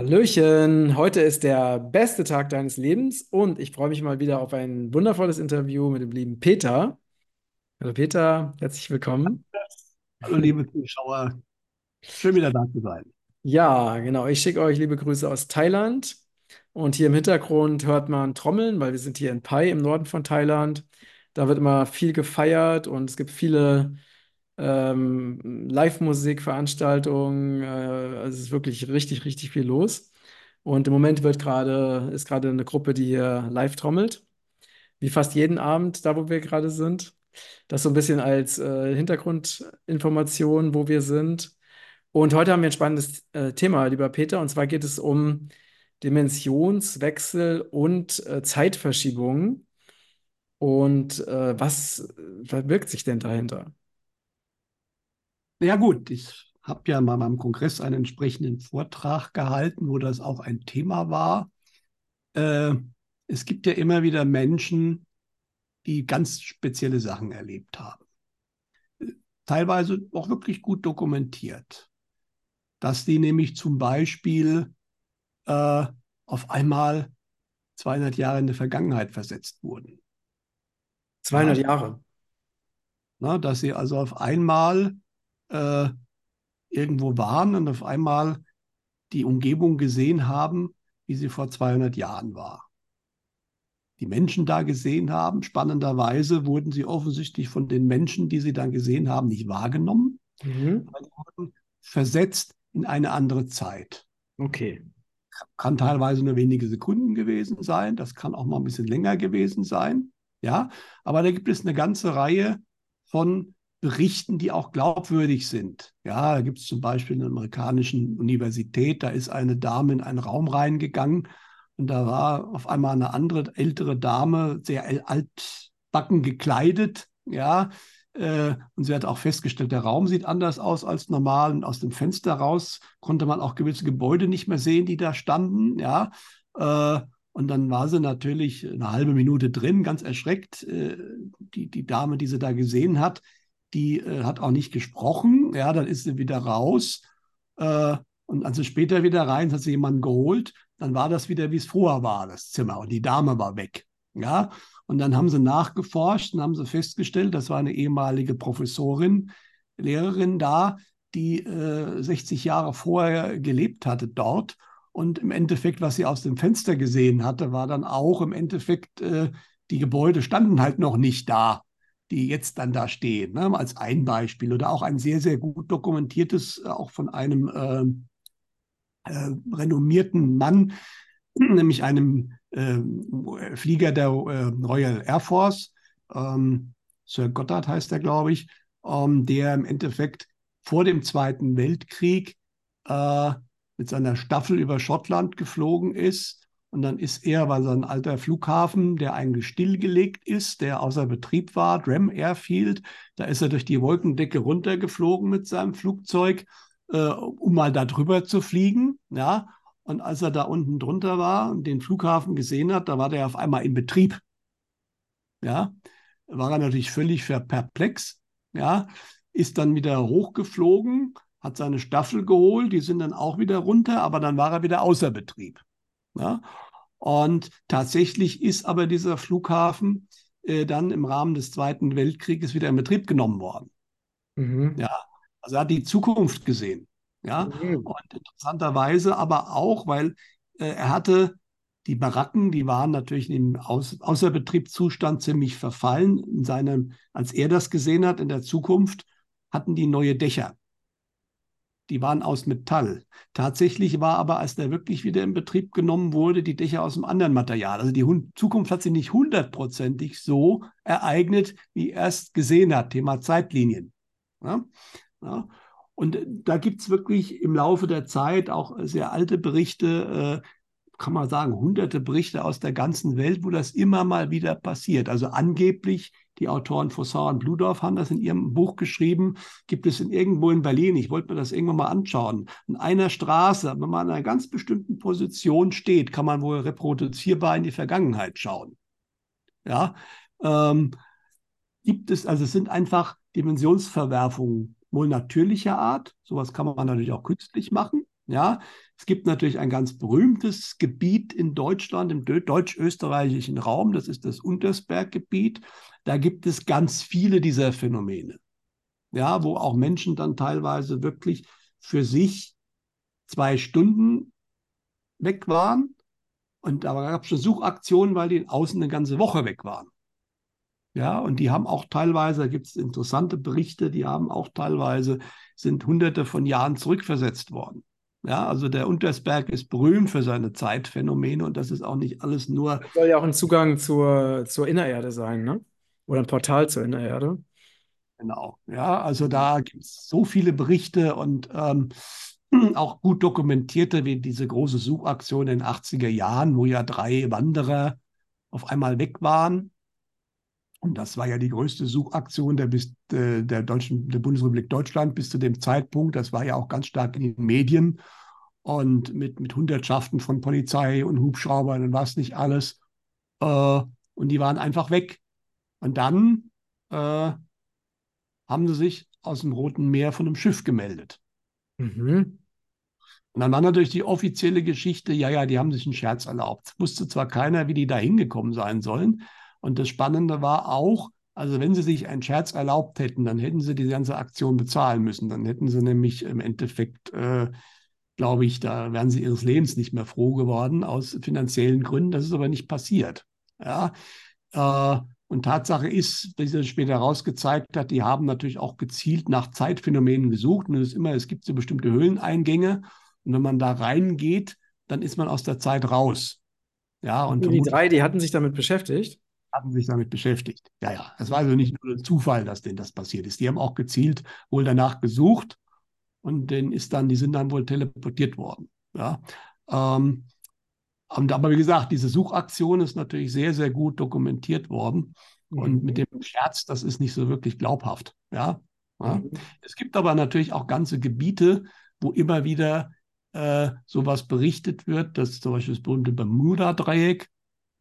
Hallöchen, heute ist der beste Tag deines Lebens und ich freue mich mal wieder auf ein wundervolles Interview mit dem lieben Peter. Hallo Peter, herzlich willkommen. Hallo liebe Zuschauer, schön wieder da zu sein. Ja, genau, ich schicke euch liebe Grüße aus Thailand und hier im Hintergrund hört man Trommeln, weil wir sind hier in Pai im Norden von Thailand. Da wird immer viel gefeiert und es gibt viele ähm, Live-Musik-Veranstaltungen. Äh, also es ist wirklich richtig, richtig viel los. Und im Moment wird gerade, ist gerade eine Gruppe, die hier live trommelt. Wie fast jeden Abend, da wo wir gerade sind. Das so ein bisschen als äh, Hintergrundinformation, wo wir sind. Und heute haben wir ein spannendes äh, Thema, lieber Peter. Und zwar geht es um Dimensionswechsel und äh, Zeitverschiebungen. Und äh, was verbirgt sich denn dahinter? Ja gut, ich habe ja mal beim Kongress einen entsprechenden Vortrag gehalten, wo das auch ein Thema war. Äh, es gibt ja immer wieder Menschen, die ganz spezielle Sachen erlebt haben. Teilweise auch wirklich gut dokumentiert. Dass die nämlich zum Beispiel äh, auf einmal 200 Jahre in die Vergangenheit versetzt wurden. 200 ja? Jahre. Na, dass sie also auf einmal äh, irgendwo waren und auf einmal die Umgebung gesehen haben, wie sie vor 200 Jahren war. Die Menschen da gesehen haben, spannenderweise wurden sie offensichtlich von den Menschen, die sie dann gesehen haben, nicht wahrgenommen, mhm. wurden versetzt in eine andere Zeit. Okay. Kann teilweise nur wenige Sekunden gewesen sein, das kann auch mal ein bisschen länger gewesen sein. Ja, aber da gibt es eine ganze Reihe von berichten, die auch glaubwürdig sind. Ja, da gibt es zum Beispiel in einer amerikanischen Universität, da ist eine Dame in einen Raum reingegangen und da war auf einmal eine andere ältere Dame, sehr altbacken gekleidet, ja, äh, und sie hat auch festgestellt, der Raum sieht anders aus als normal und aus dem Fenster raus konnte man auch gewisse Gebäude nicht mehr sehen, die da standen, ja. Äh, und dann war sie natürlich eine halbe Minute drin, ganz erschreckt, äh, die, die Dame, die sie da gesehen hat die äh, hat auch nicht gesprochen. Ja, dann ist sie wieder raus. Äh, und als sie später wieder rein, hat sie jemanden geholt. Dann war das wieder, wie es vorher war, das Zimmer. Und die Dame war weg. Ja, und dann haben sie nachgeforscht und haben sie festgestellt, das war eine ehemalige Professorin, Lehrerin da, die äh, 60 Jahre vorher gelebt hatte dort. Und im Endeffekt, was sie aus dem Fenster gesehen hatte, war dann auch im Endeffekt, äh, die Gebäude standen halt noch nicht da die jetzt dann da stehen, ne, als ein Beispiel. Oder auch ein sehr, sehr gut dokumentiertes, äh, auch von einem äh, äh, renommierten Mann, nämlich einem äh, Flieger der äh, Royal Air Force, ähm, Sir Goddard heißt er, glaube ich, ähm, der im Endeffekt vor dem Zweiten Weltkrieg äh, mit seiner Staffel über Schottland geflogen ist und dann ist er, weil so ein alter Flughafen, der eigentlich stillgelegt ist, der außer Betrieb war, Dram Airfield, da ist er durch die Wolkendecke runtergeflogen mit seinem Flugzeug, äh, um mal da drüber zu fliegen. Ja. Und als er da unten drunter war und den Flughafen gesehen hat, da war der auf einmal in Betrieb. Ja, war er natürlich völlig perplex. Ja, ist dann wieder hochgeflogen, hat seine Staffel geholt, die sind dann auch wieder runter, aber dann war er wieder außer Betrieb. Ja? Und tatsächlich ist aber dieser Flughafen äh, dann im Rahmen des Zweiten Weltkrieges wieder in Betrieb genommen worden. Mhm. Ja, also er hat die Zukunft gesehen. Ja, mhm. und interessanterweise aber auch, weil äh, er hatte die Baracken, die waren natürlich im Aus Außerbetriebszustand ziemlich verfallen. In seinem, als er das gesehen hat in der Zukunft, hatten die neue Dächer die waren aus Metall. Tatsächlich war aber, als der wirklich wieder in Betrieb genommen wurde, die Dächer aus einem anderen Material. Also die Zukunft hat sich nicht hundertprozentig so ereignet, wie er es gesehen hat. Thema Zeitlinien. Ja? Ja. Und da gibt es wirklich im Laufe der Zeit auch sehr alte Berichte, äh, kann man sagen, hunderte Berichte aus der ganzen Welt, wo das immer mal wieder passiert. Also angeblich die Autoren Fossard und Bludorf haben das in ihrem Buch geschrieben. Gibt es in irgendwo in Berlin, ich wollte mir das irgendwann mal anschauen, in einer Straße, wenn man an einer ganz bestimmten Position steht, kann man wohl reproduzierbar in die Vergangenheit schauen. Ja, ähm, gibt es, also es sind einfach Dimensionsverwerfungen wohl natürlicher Art. Sowas kann man natürlich auch künstlich machen. Ja, es gibt natürlich ein ganz berühmtes Gebiet in Deutschland, im deutsch-österreichischen Raum, das ist das Untersberggebiet. Da gibt es ganz viele dieser Phänomene. Ja, wo auch Menschen dann teilweise wirklich für sich zwei Stunden weg waren. Und da gab es schon Suchaktionen, weil die in außen eine ganze Woche weg waren. Ja, und die haben auch teilweise, da gibt es interessante Berichte, die haben auch teilweise, sind hunderte von Jahren zurückversetzt worden. Ja, also der Untersberg ist berühmt für seine Zeitphänomene und das ist auch nicht alles nur. Das soll ja auch ein Zugang zur, zur Innererde sein, ne? Oder ein Portal zur Innererde. Genau, ja, also da gibt es so viele Berichte und ähm, auch gut dokumentierte, wie diese große Suchaktion in den 80er Jahren, wo ja drei Wanderer auf einmal weg waren. Und das war ja die größte Suchaktion der, bis, äh, der, Deutschen, der Bundesrepublik Deutschland bis zu dem Zeitpunkt. Das war ja auch ganz stark in den Medien und mit, mit Hundertschaften von Polizei und Hubschraubern und was nicht alles. Äh, und die waren einfach weg. Und dann äh, haben sie sich aus dem Roten Meer von einem Schiff gemeldet. Mhm. Und dann war natürlich die offizielle Geschichte, ja, ja, die haben sich einen Scherz erlaubt. Wusste zwar keiner, wie die da hingekommen sein sollen. Und das Spannende war auch, also wenn sie sich einen Scherz erlaubt hätten, dann hätten sie die ganze Aktion bezahlen müssen. Dann hätten sie nämlich im Endeffekt, äh, glaube ich, da wären sie ihres Lebens nicht mehr froh geworden aus finanziellen Gründen. Das ist aber nicht passiert. Ja. Äh, und Tatsache ist, wie sich später herausgezeigt hat, die haben natürlich auch gezielt nach Zeitphänomenen gesucht. Und es ist immer, es gibt so bestimmte Höhleneingänge. Und wenn man da reingeht, dann ist man aus der Zeit raus. Ja, und die drei, die hatten sich damit beschäftigt? Hatten sich damit beschäftigt. Ja, ja. Es war also nicht nur ein Zufall, dass denen das passiert ist. Die haben auch gezielt wohl danach gesucht und denen ist dann, die sind dann wohl teleportiert worden. Ja. Ähm, aber wie gesagt, diese Suchaktion ist natürlich sehr, sehr gut dokumentiert worden. Und mit mhm. dem Scherz, das ist nicht so wirklich glaubhaft. Ja? ja. Mhm. Es gibt aber natürlich auch ganze Gebiete, wo immer wieder äh, sowas berichtet wird, dass zum Beispiel das berühmte Bermuda-Dreieck,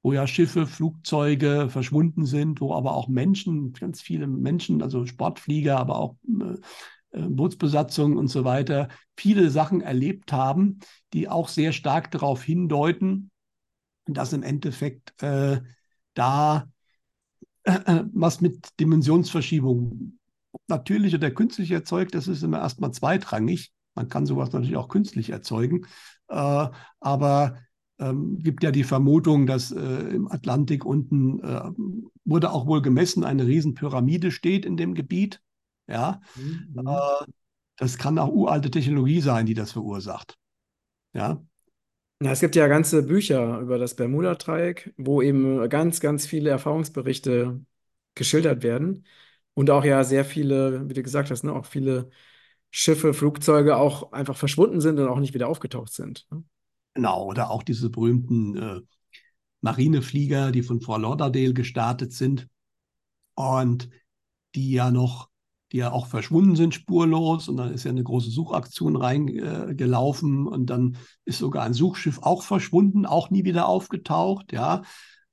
wo ja Schiffe, Flugzeuge verschwunden sind, wo aber auch Menschen, ganz viele Menschen, also Sportflieger, aber auch äh, äh Bootsbesatzungen und so weiter, viele Sachen erlebt haben, die auch sehr stark darauf hindeuten, dass im Endeffekt äh, da äh, was mit Dimensionsverschiebung natürlich oder künstlich erzeugt, das ist immer erstmal zweitrangig. Man kann sowas natürlich auch künstlich erzeugen. Äh, aber ähm, gibt ja die Vermutung, dass äh, im Atlantik unten äh, wurde auch wohl gemessen, eine Riesenpyramide steht in dem Gebiet. Ja, mhm. äh, das kann auch uralte Technologie sein, die das verursacht. Ja. Ja, es gibt ja ganze Bücher über das Bermuda-Dreieck, wo eben ganz, ganz viele Erfahrungsberichte geschildert werden und auch ja sehr viele, wie du gesagt hast, ne, auch viele Schiffe, Flugzeuge auch einfach verschwunden sind und auch nicht wieder aufgetaucht sind. Ne? Genau, oder auch diese berühmten äh, Marineflieger, die von Fort Lauderdale gestartet sind und die ja noch, die ja auch verschwunden sind spurlos und dann ist ja eine große Suchaktion reingelaufen äh, und dann ist sogar ein Suchschiff auch verschwunden, auch nie wieder aufgetaucht, ja,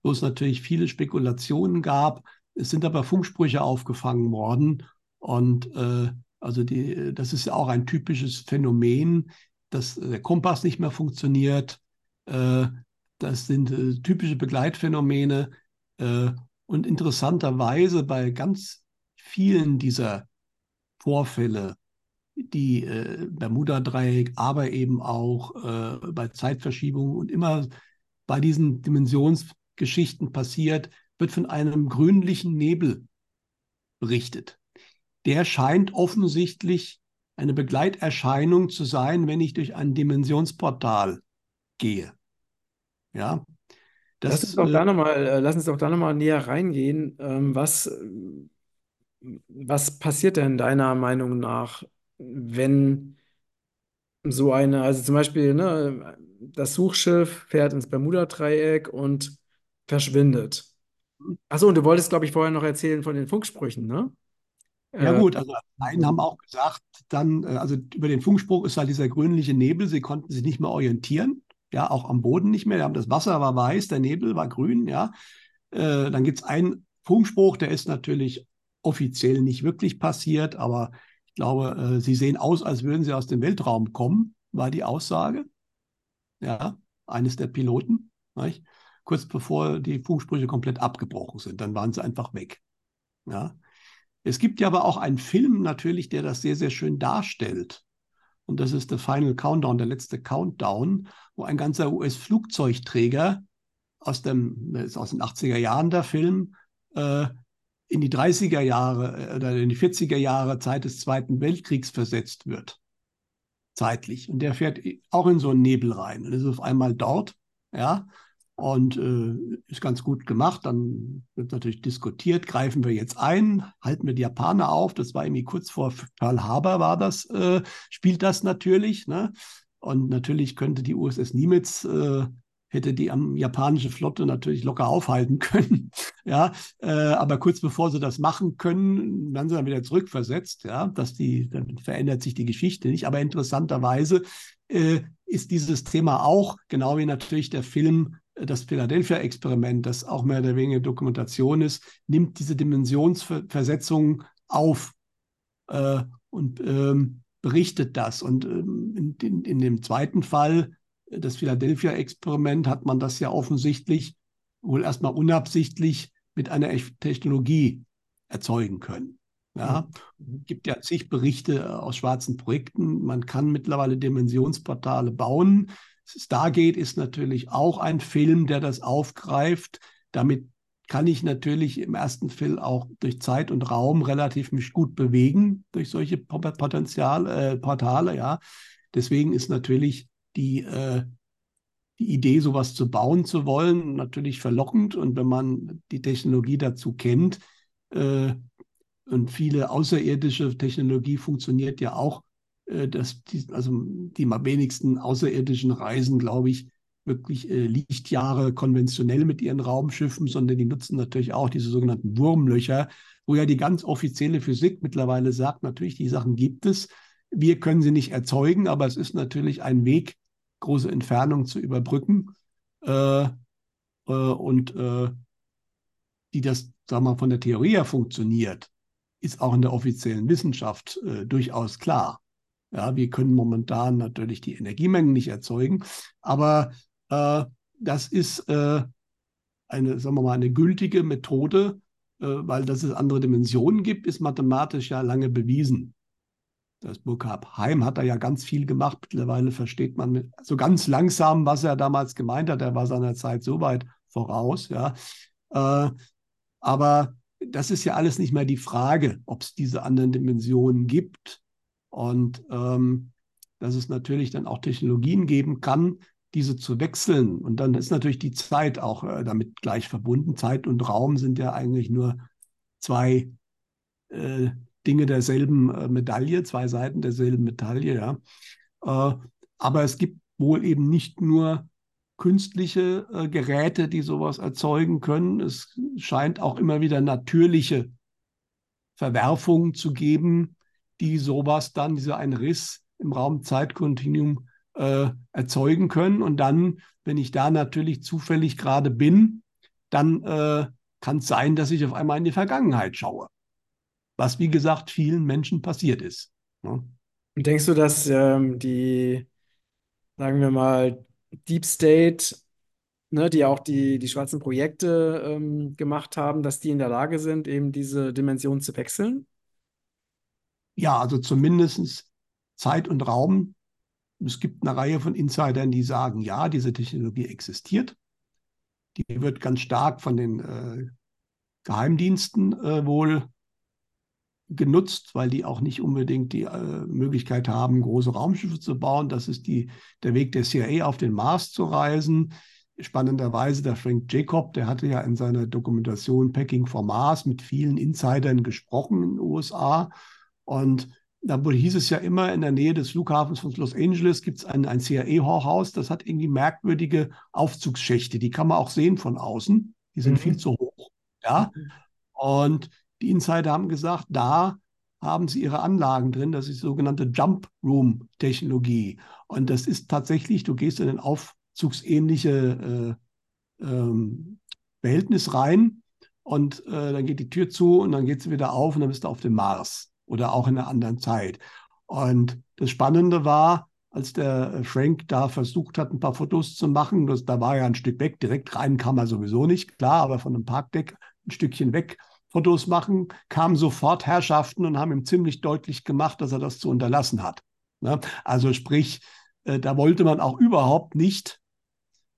wo es natürlich viele Spekulationen gab. Es sind aber Funksprüche aufgefangen worden und äh, also die, das ist ja auch ein typisches Phänomen, dass der Kompass nicht mehr funktioniert. Äh, das sind äh, typische Begleitphänomene. Äh, und interessanterweise bei ganz vielen dieser Vorfälle, die äh, Bermuda-Dreieck, aber eben auch äh, bei Zeitverschiebungen und immer bei diesen Dimensionsgeschichten passiert, wird von einem grünlichen Nebel berichtet der scheint offensichtlich eine Begleiterscheinung zu sein, wenn ich durch ein Dimensionsportal gehe. Ja. Das, lass uns doch äh, da nochmal, äh, lass uns doch da nochmal näher reingehen. Ähm, was, was passiert denn deiner Meinung nach, wenn so eine, also zum Beispiel, ne, das Suchschiff fährt ins Bermuda-Dreieck und verschwindet. Mhm. Achso, und du wolltest, glaube ich, vorher noch erzählen von den Funksprüchen, ne? Ja äh, gut, also einen haben auch gesagt, dann, äh, also über den Funkspruch ist halt dieser grünliche Nebel, sie konnten sich nicht mehr orientieren, ja, auch am Boden nicht mehr. Das Wasser war weiß, der Nebel war grün, ja. Äh, dann gibt es einen Funkspruch, der ist natürlich offiziell nicht wirklich passiert, aber ich glaube, sie sehen aus, als würden sie aus dem Weltraum kommen, war die Aussage, ja, eines der Piloten, nicht? kurz bevor die Funksprüche komplett abgebrochen sind. Dann waren sie einfach weg. Ja. Es gibt ja aber auch einen Film natürlich, der das sehr, sehr schön darstellt. Und das ist der Final Countdown, der letzte Countdown, wo ein ganzer US-Flugzeugträger aus, dem, aus den 80er Jahren der Film, äh, in die 30er Jahre äh, oder in die 40er Jahre Zeit des Zweiten Weltkriegs versetzt wird. Zeitlich. Und der fährt auch in so einen Nebel rein und ist auf einmal dort, ja, und äh, ist ganz gut gemacht. Dann wird natürlich diskutiert, greifen wir jetzt ein, halten wir die Japaner auf. Das war irgendwie kurz vor Pearl Harbor war das, äh, spielt das natürlich. Ne? Und natürlich könnte die USS Nimitz äh, hätte die am, japanische Flotte natürlich locker aufhalten können. ja, äh, aber kurz bevor sie das machen können, werden sie dann wieder zurückversetzt. Ja, dass die, dann verändert sich die Geschichte nicht. Aber interessanterweise äh, ist dieses Thema auch, genau wie natürlich der Film das Philadelphia-Experiment, das auch mehr oder weniger Dokumentation ist, nimmt diese Dimensionsversetzung auf äh, und ähm, berichtet das. Und ähm, in, in, dem zweiten Fall das Philadelphia-Experiment hat man das ja offensichtlich wohl erstmal unabsichtlich mit einer Technologie erzeugen können. Ja, mhm. gibt ja zig Berichte aus schwarzen Projekten. Man kann mittlerweile Dimensionsportale bauen. Stargate ist natürlich auch ein Film, der das aufgreift. Damit kann ich natürlich im ersten Film auch durch Zeit und Raum relativ mich gut bewegen durch solche Potenzial, äh, Portale. Ja, deswegen ist natürlich die, äh, die Idee, sowas zu bauen zu wollen, natürlich verlockend. Und wenn man die Technologie dazu kennt, äh, und viele außerirdische Technologie funktioniert ja auch, dass die, also die wenigsten außerirdischen Reisen, glaube ich, wirklich äh, Lichtjahre konventionell mit ihren Raumschiffen, sondern die nutzen natürlich auch diese sogenannten Wurmlöcher, wo ja die ganz offizielle Physik mittlerweile sagt, natürlich, die Sachen gibt es. Wir können sie nicht erzeugen, aber es ist natürlich ein Weg, große Entfernung zu überbrücken äh, äh, und äh, die das, sagen wir mal, von der Theorie her funktioniert, ist auch in der offiziellen Wissenschaft äh, durchaus klar. Ja, wir können momentan natürlich die Energiemengen nicht erzeugen, aber äh, das ist äh, eine, sagen wir mal, eine gültige Methode, weil dass es andere Dimensionen gibt, ist mathematisch ja lange bewiesen. Das Burkhard Heim hat da ja ganz viel gemacht. Mittlerweile versteht man so ganz langsam, was er damals gemeint hat. Er war seiner Zeit so weit voraus. Ja. Äh, aber das ist ja alles nicht mehr die Frage, ob es diese anderen Dimensionen gibt. Und ähm, dass es natürlich dann auch Technologien geben kann, diese zu wechseln. Und dann ist natürlich die Zeit auch äh, damit gleich verbunden. Zeit und Raum sind ja eigentlich nur zwei äh, Dinge derselben äh, Medaille, zwei Seiten derselben Medaille, ja. Äh, aber es gibt wohl eben nicht nur künstliche äh, Geräte, die sowas erzeugen können. Es scheint auch immer wieder natürliche Verwerfungen zu geben, die sowas dann, dieser ein Riss im Raum-Zeit-Kontinuum äh, erzeugen können. Und dann, wenn ich da natürlich zufällig gerade bin, dann äh, kann es sein, dass ich auf einmal in die Vergangenheit schaue was wie gesagt vielen Menschen passiert ist. Ne? Denkst du, dass ähm, die, sagen wir mal, Deep State, ne, die auch die, die schwarzen Projekte ähm, gemacht haben, dass die in der Lage sind, eben diese Dimension zu wechseln? Ja, also zumindest Zeit und Raum. Es gibt eine Reihe von Insidern, die sagen, ja, diese Technologie existiert. Die wird ganz stark von den äh, Geheimdiensten äh, wohl genutzt, weil die auch nicht unbedingt die äh, Möglichkeit haben, große Raumschiffe zu bauen. Das ist die, der Weg der CIA, auf den Mars zu reisen. Spannenderweise, der Frank Jacob, der hatte ja in seiner Dokumentation Packing for Mars mit vielen Insidern gesprochen in den USA. Und da hieß es ja immer, in der Nähe des Flughafens von Los Angeles gibt es ein, ein CIA-Hochhaus, das hat irgendwie merkwürdige Aufzugsschächte. Die kann man auch sehen von außen. Die sind mhm. viel zu hoch. Ja. Mhm. Und die Insider haben gesagt, da haben sie ihre Anlagen drin. Das ist die sogenannte Jump Room Technologie. Und das ist tatsächlich, du gehst in ein aufzugsähnliche äh, ähm, Behältnis rein und äh, dann geht die Tür zu und dann geht sie wieder auf und dann bist du auf dem Mars oder auch in einer anderen Zeit. Und das Spannende war, als der Frank da versucht hat, ein paar Fotos zu machen. Das, da war er ein Stück weg, direkt rein kam er sowieso nicht, klar, aber von einem Parkdeck ein Stückchen weg Fotos machen, kamen sofort Herrschaften und haben ihm ziemlich deutlich gemacht, dass er das zu unterlassen hat. Ne? Also sprich, äh, da wollte man auch überhaupt nicht,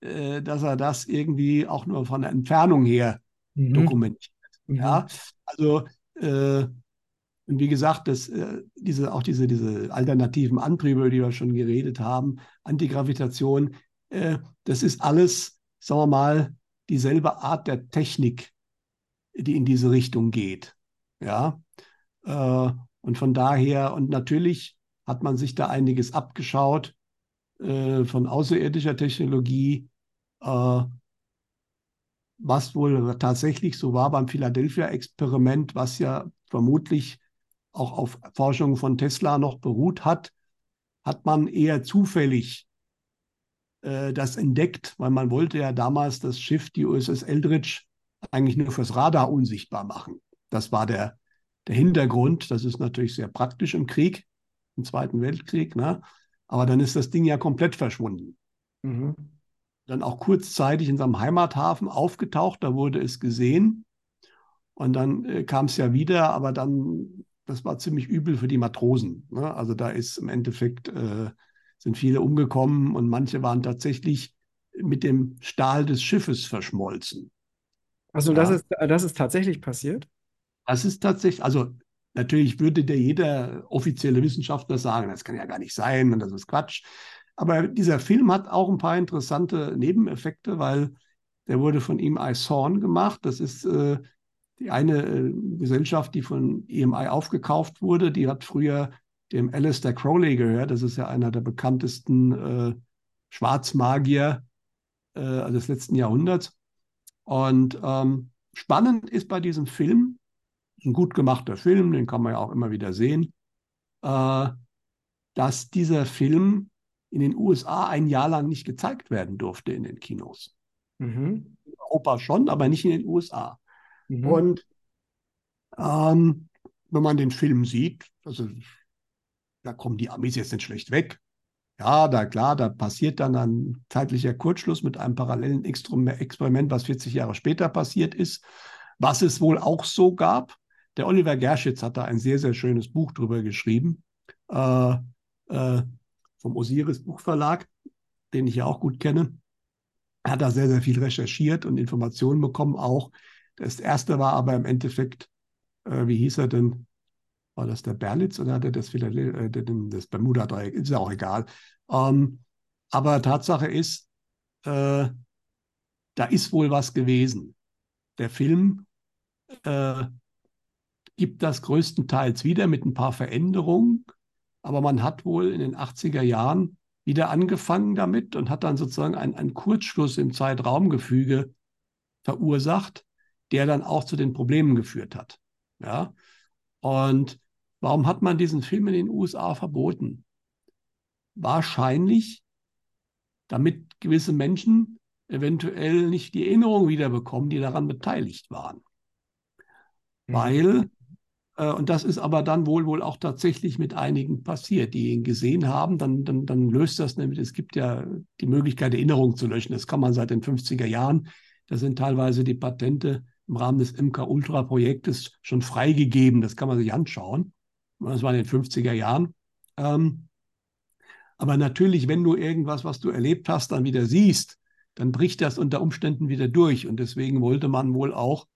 äh, dass er das irgendwie auch nur von der Entfernung her mhm. dokumentiert. Mhm. Ja, also äh, und wie gesagt, das, äh, diese, auch diese, diese alternativen Antriebe, über die wir schon geredet haben, Antigravitation, äh, das ist alles, sagen wir mal, dieselbe Art der Technik, die in diese Richtung geht. Ja. Äh, und von daher, und natürlich hat man sich da einiges abgeschaut äh, von außerirdischer Technologie, äh, was wohl tatsächlich so war beim Philadelphia-Experiment, was ja vermutlich auch auf Forschung von Tesla noch beruht hat, hat man eher zufällig äh, das entdeckt, weil man wollte ja damals das Schiff, die USS Eldridge, eigentlich nur fürs Radar unsichtbar machen. Das war der, der Hintergrund. Das ist natürlich sehr praktisch im Krieg, im Zweiten Weltkrieg. Ne? Aber dann ist das Ding ja komplett verschwunden. Mhm. Dann auch kurzzeitig in seinem Heimathafen aufgetaucht, da wurde es gesehen. Und dann äh, kam es ja wieder, aber dann das war ziemlich übel für die Matrosen. Ne? Also da ist im Endeffekt, äh, sind viele umgekommen und manche waren tatsächlich mit dem Stahl des Schiffes verschmolzen. Also das, ja. ist, das ist tatsächlich passiert? Das ist tatsächlich, also natürlich würde der jeder offizielle Wissenschaftler sagen, das kann ja gar nicht sein und das ist Quatsch. Aber dieser Film hat auch ein paar interessante Nebeneffekte, weil der wurde von ihm I Thorn gemacht. Das ist äh, die eine äh, Gesellschaft, die von EMI aufgekauft wurde, die hat früher dem Alistair Crowley gehört. Das ist ja einer der bekanntesten äh, Schwarzmagier äh, des letzten Jahrhunderts. Und ähm, spannend ist bei diesem Film, ein gut gemachter Film, den kann man ja auch immer wieder sehen, äh, dass dieser Film in den USA ein Jahr lang nicht gezeigt werden durfte in den Kinos. Mhm. In Europa schon, aber nicht in den USA. Mhm. Und ähm, wenn man den Film sieht, also da kommen die Amis jetzt nicht schlecht weg. Ja, da klar, da passiert dann ein zeitlicher Kurzschluss mit einem parallelen Experiment, was 40 Jahre später passiert ist, was es wohl auch so gab. Der Oliver Gerschitz hat da ein sehr, sehr schönes Buch drüber geschrieben, äh, äh, vom Osiris Buchverlag, den ich ja auch gut kenne. Er hat da sehr, sehr viel recherchiert und Informationen bekommen, auch das erste war aber im Endeffekt, äh, wie hieß er denn? War das der Berlitz oder hat er das, äh, das Bermuda-Dreieck? Ist ja auch egal. Ähm, aber Tatsache ist, äh, da ist wohl was gewesen. Der Film äh, gibt das größtenteils wieder mit ein paar Veränderungen, aber man hat wohl in den 80er Jahren wieder angefangen damit und hat dann sozusagen einen, einen Kurzschluss im Zeitraumgefüge verursacht, der dann auch zu den Problemen geführt hat. Ja? Und warum hat man diesen Film in den USA verboten? Wahrscheinlich, damit gewisse Menschen eventuell nicht die Erinnerung wiederbekommen, die daran beteiligt waren. Mhm. Weil, äh, und das ist aber dann wohl wohl auch tatsächlich mit einigen passiert, die ihn gesehen haben, dann, dann, dann löst das nämlich, es gibt ja die Möglichkeit, Erinnerungen zu löschen. Das kann man seit den 50er Jahren. Da sind teilweise die Patente im Rahmen des MK-Ultra-Projektes schon freigegeben. Das kann man sich anschauen. Das war in den 50er Jahren. Ähm, aber natürlich, wenn du irgendwas, was du erlebt hast, dann wieder siehst, dann bricht das unter Umständen wieder durch. Und deswegen wollte man wohl auch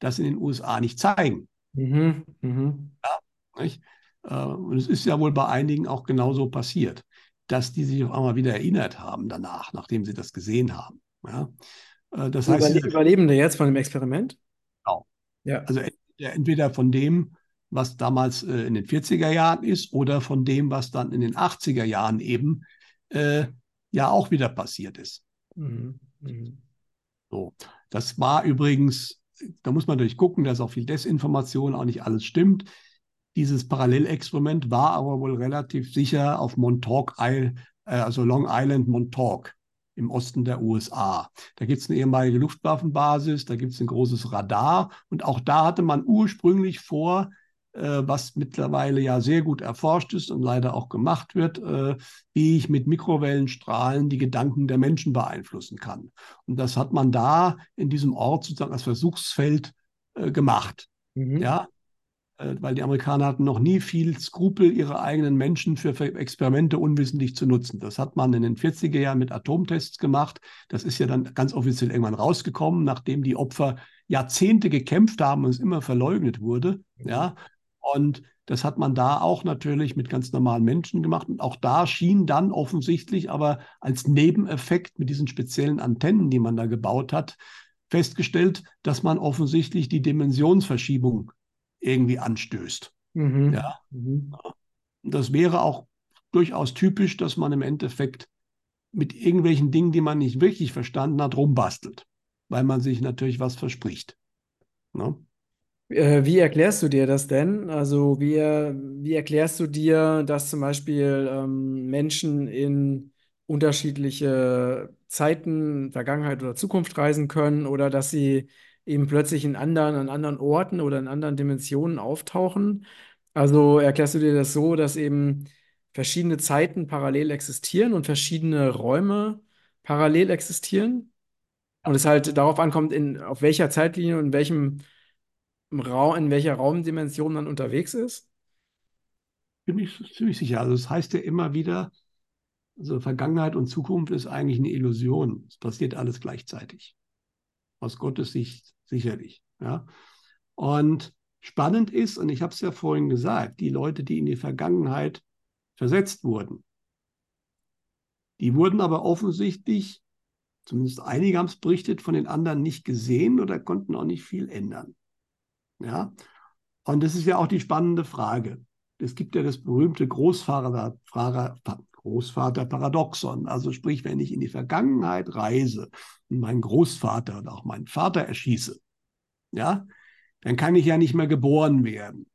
das in den USA nicht zeigen. Mhm, mh. ja, nicht? Äh, und es ist ja wohl bei einigen auch genauso passiert, dass die sich auf einmal wieder erinnert haben danach, nachdem sie das gesehen haben. Ja? Äh, das heißt, Überle Überlebende jetzt von dem Experiment? Genau. Ja. Also entweder von dem, was damals äh, in den 40er Jahren ist, oder von dem, was dann in den 80er Jahren eben äh, ja auch wieder passiert ist. Mhm. Mhm. So. Das war übrigens, da muss man natürlich gucken, dass auch viel Desinformation, auch nicht alles stimmt. Dieses Parallelexperiment war aber wohl relativ sicher auf Montauk Island, äh, also Long Island Montauk im Osten der USA. Da gibt es eine ehemalige Luftwaffenbasis, da gibt es ein großes Radar und auch da hatte man ursprünglich vor, äh, was mittlerweile ja sehr gut erforscht ist und leider auch gemacht wird, äh, wie ich mit Mikrowellenstrahlen die Gedanken der Menschen beeinflussen kann. Und das hat man da in diesem Ort sozusagen als Versuchsfeld äh, gemacht. Mhm. Ja, weil die Amerikaner hatten noch nie viel Skrupel, ihre eigenen Menschen für Experimente unwissentlich zu nutzen. Das hat man in den 40er Jahren mit Atomtests gemacht. Das ist ja dann ganz offiziell irgendwann rausgekommen, nachdem die Opfer Jahrzehnte gekämpft haben und es immer verleugnet wurde. Mhm. Ja, und das hat man da auch natürlich mit ganz normalen Menschen gemacht. Und auch da schien dann offensichtlich aber als Nebeneffekt mit diesen speziellen Antennen, die man da gebaut hat, festgestellt, dass man offensichtlich die Dimensionsverschiebung irgendwie anstößt. Mhm. Ja. Mhm. Das wäre auch durchaus typisch, dass man im Endeffekt mit irgendwelchen Dingen, die man nicht wirklich verstanden hat, rumbastelt, weil man sich natürlich was verspricht. Ne? Äh, wie erklärst du dir das denn? Also wie, wie erklärst du dir, dass zum Beispiel ähm, Menschen in unterschiedliche Zeiten, Vergangenheit oder Zukunft reisen können oder dass sie eben plötzlich in anderen, an anderen Orten oder in anderen Dimensionen auftauchen? Also erklärst du dir das so, dass eben verschiedene Zeiten parallel existieren und verschiedene Räume parallel existieren? Und es halt darauf ankommt, in, auf welcher Zeitlinie und in welchem Raum, in welcher Raumdimension man unterwegs ist? Bin ich ziemlich sicher. Also es das heißt ja immer wieder, also Vergangenheit und Zukunft ist eigentlich eine Illusion. Es passiert alles gleichzeitig. Aus Gottes Sicht sicherlich. Ja. Und spannend ist, und ich habe es ja vorhin gesagt, die Leute, die in die Vergangenheit versetzt wurden, die wurden aber offensichtlich, zumindest einige haben es berichtet, von den anderen nicht gesehen oder konnten auch nicht viel ändern. Ja? Und das ist ja auch die spannende Frage. Es gibt ja das berühmte Großvater, Großvaterparadoxon. Also sprich, wenn ich in die Vergangenheit reise und meinen Großvater oder auch meinen Vater erschieße, ja, dann kann ich ja nicht mehr geboren werden.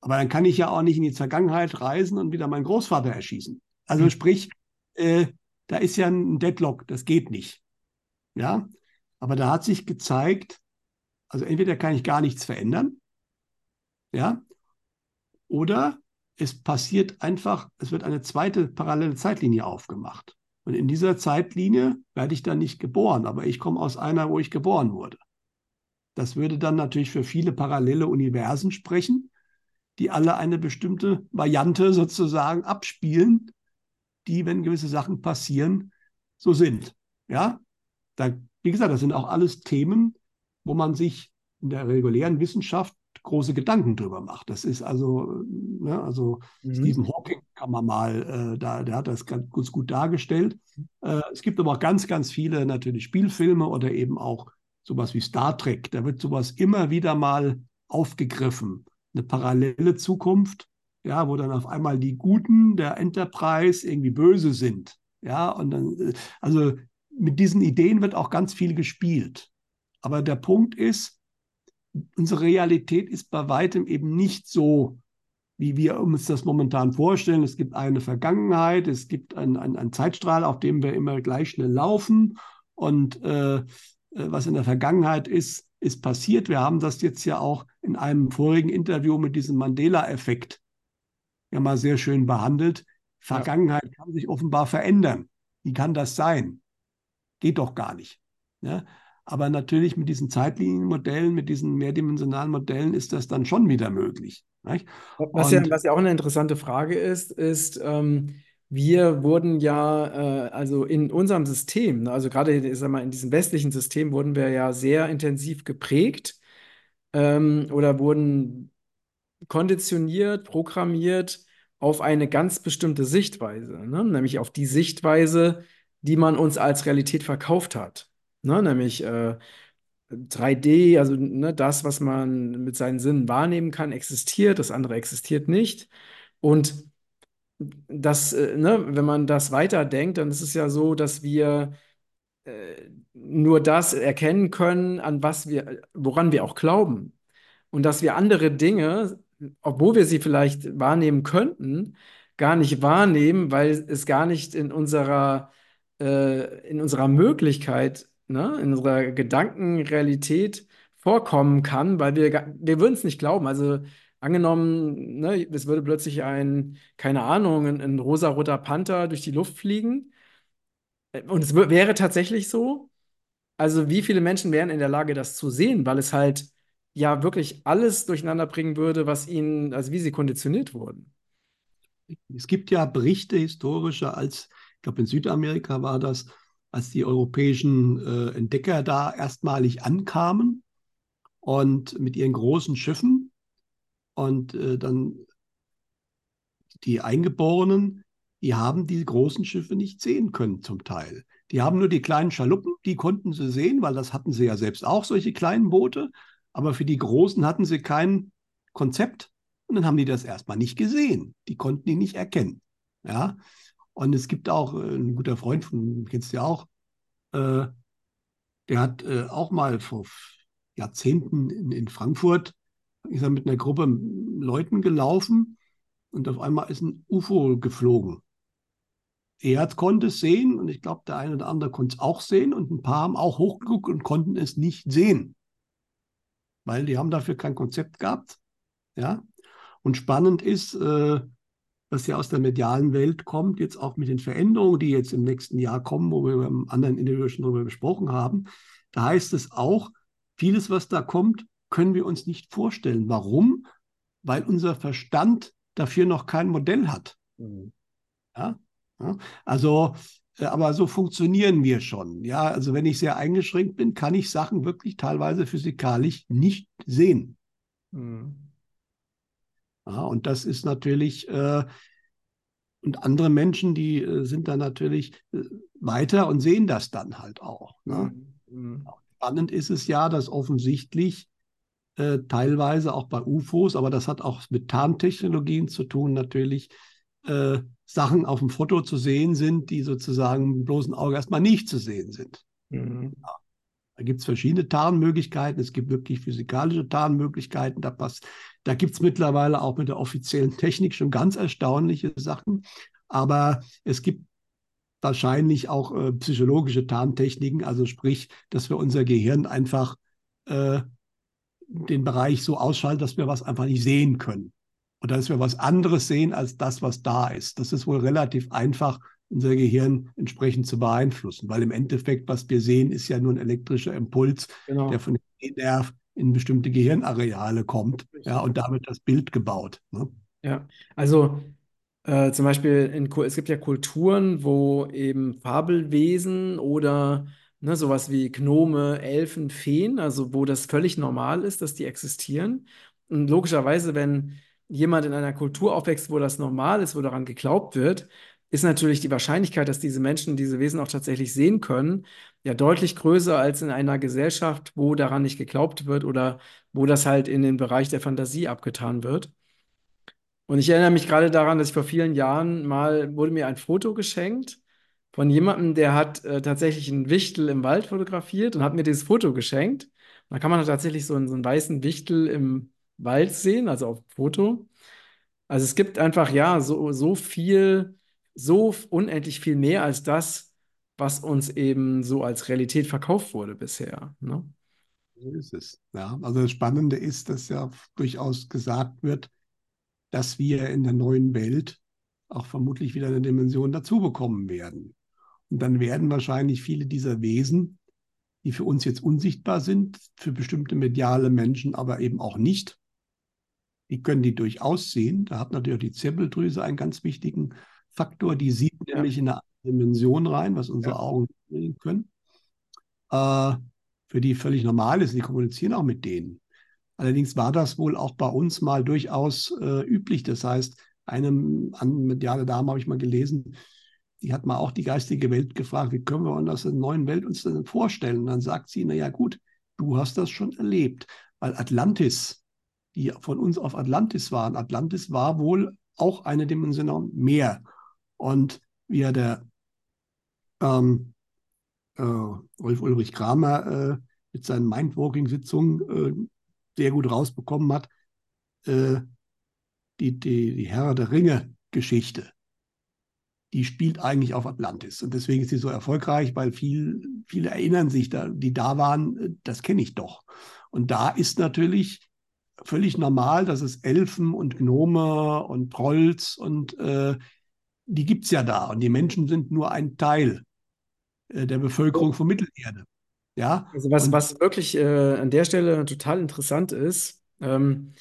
Aber dann kann ich ja auch nicht in die Vergangenheit reisen und wieder meinen Großvater erschießen. Also hm. sprich, äh, da ist ja ein Deadlock, das geht nicht. Ja, aber da hat sich gezeigt, also entweder kann ich gar nichts verändern, ja, oder es passiert einfach, es wird eine zweite parallele Zeitlinie aufgemacht. Und in dieser Zeitlinie werde ich dann nicht geboren, aber ich komme aus einer, wo ich geboren wurde. Das würde dann natürlich für viele parallele Universen sprechen, die alle eine bestimmte Variante sozusagen abspielen, die, wenn gewisse Sachen passieren, so sind. Ja, da, wie gesagt, das sind auch alles Themen, wo man sich in der regulären Wissenschaft große Gedanken drüber macht. Das ist also, ne, also mhm. Stephen Hawking kann man mal, äh, da, der hat das ganz, ganz gut dargestellt. Äh, es gibt aber auch ganz, ganz viele natürlich Spielfilme oder eben auch sowas wie Star Trek. Da wird sowas immer wieder mal aufgegriffen. Eine parallele Zukunft, ja, wo dann auf einmal die Guten der Enterprise irgendwie böse sind. Ja, und dann, äh, also mit diesen Ideen wird auch ganz viel gespielt. Aber der Punkt ist, unsere Realität ist bei weitem eben nicht so, wie wir uns das momentan vorstellen. Es gibt eine Vergangenheit, es gibt einen, einen, Zeitstrahl, auf dem wir immer gleich schnell laufen. Und äh, äh, was in der Vergangenheit ist, ist passiert. Wir haben das jetzt ja auch in einem vorigen Interview mit diesem Mandela-Effekt ja mal sehr schön behandelt. Vergangenheit ja. kann sich offenbar verändern. Wie kann das sein? Geht doch gar nicht. Ja? Aber natürlich mit diesen Zeitlinienmodellen, mit diesen mehrdimensionalen Modellen ist das dann schon wieder möglich. Was ja, was ja, auch eine interessante Frage ist, ist, ähm, wir wurden ja, äh, also in unserem System, ne, also gerade in diesem westlichen System, wurden wir ja sehr intensiv geprägt ähm, oder wurden konditioniert, programmiert auf eine ganz bestimmte Sichtweise, ne? nämlich auf die Sichtweise, die man uns als Realität verkauft hat. Ne? Nämlich äh, 3D, also ne, das, was man mit seinen Sinnen wahrnehmen kann, existiert, das andere existiert nicht. Und das, äh, ne, wenn man das weiterdenkt, dann ist es ja so, dass wir äh, nur das erkennen können, an was wir, woran wir auch glauben. Und dass wir andere Dinge, obwohl wir sie vielleicht wahrnehmen könnten, gar nicht wahrnehmen, weil es gar nicht in unserer, äh, in unserer Möglichkeit ne, in unserer Gedankenrealität vorkommen kann, weil wir, wir würden es nicht glauben. Also angenommen, ne, es würde plötzlich ein, keine Ahnung, ein, ein rosaroter Panther durch die Luft fliegen. Und es wär- wäre tatsächlich so. Also wie viele Menschen wären in der Lage, das zu sehen, weil es halt ja wirklich alles durcheinander bringen würde, was ihnen, also wie sie konditioniert wurden. Es gibt ja Berichte historische, als, ich glaube in Südamerika war das, als die europäischen äh, Entdecker da erstmalig ankamen und mit ihren großen Schiffen und äh, dann die Eingeborenen, die haben die großen Schiffe nicht sehen können zum Teil. Die haben nur die kleinen Schaluppen, die konnten sie sehen, weil das hatten sie ja selbst auch, solche kleinen Boote. Aber für die großen hatten sie kein Konzept und dann haben die das erstmal nicht gesehen. Die konnten die nicht erkennen. Ja. Und es gibt auch äh, ein guter Freund von, kennst du ja auch, äh, der hat äh, auch mal vor Jahrzehnten in, in Frankfurt, ist er mit einer Gruppe Leuten gelaufen und auf einmal ist ein UFO geflogen. Er konnte es sehen und ich glaube, der eine oder andere konnte es auch sehen und ein paar haben auch hochgeguckt und konnten es nicht sehen, weil die haben dafür kein Konzept gehabt. Ja. Und spannend ist, äh, was ja aus der medialen Welt kommt, jetzt auch mit den Veränderungen, die jetzt im nächsten Jahr kommen, wo wir im anderen Interview schon darüber gesprochen haben. Da heißt es auch, vieles, was da kommt, können wir uns nicht vorstellen. Warum? Weil unser Verstand dafür noch kein Modell hat. Mhm. Ja? Ja? Also, äh, aber so funktionieren wir schon. Ja, also wenn ich sehr eingeschränkt bin, kann ich Sachen wirklich teilweise physikalisch nicht sehen. Mhm. Ja, und das ist natürlich, äh, und andere Menschen, die äh, sind dann natürlich äh, weiter und sehen das dann halt auch. Ne? Mhm. Spannend ist es ja, dass offensichtlich äh, teilweise auch bei UFOs, aber das hat auch mit Tarntechnologien zu tun, natürlich äh, Sachen auf dem Foto zu sehen sind, die sozusagen mit dem bloßen Auge erstmal nicht zu sehen sind. Mhm. Da gibt es verschiedene Tarnmöglichkeiten. Es gibt wirklich physikalische Tarnmöglichkeiten. Da, passt, da gibt es mittlerweile auch mit der offiziellen Technik schon ganz erstaunliche Sachen. Aber es gibt wahrscheinlich auch äh, psychologische Tarntechniken, also sprich, dass wir unser Gehirn einfach äh, den Bereich so ausschalten, dass wir was einfach nicht sehen können. Oder dass wir was anderes sehen als das, was da ist. Das ist wohl relativ einfach, unser Gehirn entsprechend zu beeinflussen, weil im Endeffekt, was wir sehen, ist ja nur ein elektrischer Impuls, Genau. der von dem Nerv in bestimmte Gehirnareale kommt. Ja, und damit das Bild gebaut. Ne? Ja, also äh, zum Beispiel in, es gibt ja Kulturen, wo eben Fabelwesen oder ne, sowas wie Gnome, Elfen, Feen, also wo das völlig normal ist, dass die existieren. Und logischerweise, wenn jemand in einer Kultur aufwächst, wo das normal ist, wo daran geglaubt wird, ist natürlich die Wahrscheinlichkeit, dass diese Menschen diese Wesen auch tatsächlich sehen können, ja deutlich größer als in einer Gesellschaft, wo daran nicht geglaubt wird oder wo das halt in den Bereich der Fantasie abgetan wird. Und ich erinnere mich gerade daran, dass ich vor vielen Jahren mal, wurde mir ein Foto geschenkt von jemandem, der hat äh, tatsächlich einen Wichtel im Wald fotografiert und hat mir dieses Foto geschenkt. Da kann man tatsächlich so einen, so einen weißen Wichtel im Wald sehen, also auf dem Foto. Also es gibt einfach, ja, so, so viel, so unendlich viel mehr als das, was uns eben so als Realität verkauft wurde bisher. Ne? So ist es. Ja, also das Spannende ist, dass ja durchaus gesagt wird, dass wir in der neuen Welt auch vermutlich wieder eine Dimension dazu bekommen werden. Und dann werden wahrscheinlich viele dieser Wesen, die für uns jetzt unsichtbar sind, für bestimmte mediale Menschen aber eben auch nicht, die können die durchaus sehen. Da hat natürlich auch die Zirbeldrüse einen ganz wichtigen Faktor. Die sieht Ja. nämlich in eine andere Dimension rein, was unsere Ja. Augen nicht sehen können. Äh, für die völlig normal ist. Die kommunizieren auch mit denen. Allerdings war das wohl auch bei uns mal durchaus äh, üblich. Das heißt, eine an- mediale Dame habe ich mal gelesen, die hat mal auch die geistige Welt gefragt, wie können wir uns das in der neuen Welt uns denn vorstellen? Und dann sagt sie, na ja gut, du hast das schon erlebt, weil Atlantis, die von uns auf Atlantis waren, Atlantis war wohl auch eine Dimension mehr. Und wie ja der ähm, äh, Rolf Ulrich Kramer äh, mit seinen Mindwalking-Sitzungen äh, sehr gut rausbekommen hat, äh, die, die, die Herr der Ringe-Geschichte, die spielt eigentlich auf Atlantis. Und deswegen ist sie so erfolgreich, weil viel, viele erinnern sich, da, die da waren, äh, das kenne ich doch. Und da ist natürlich völlig normal, dass es Elfen und Gnome und Trolls und äh, die gibt es ja da. Und die Menschen sind nur ein Teil äh, der Bevölkerung von Mittelerde. Ja? Also was, Und was wirklich äh, an der Stelle total interessant ist, ähm,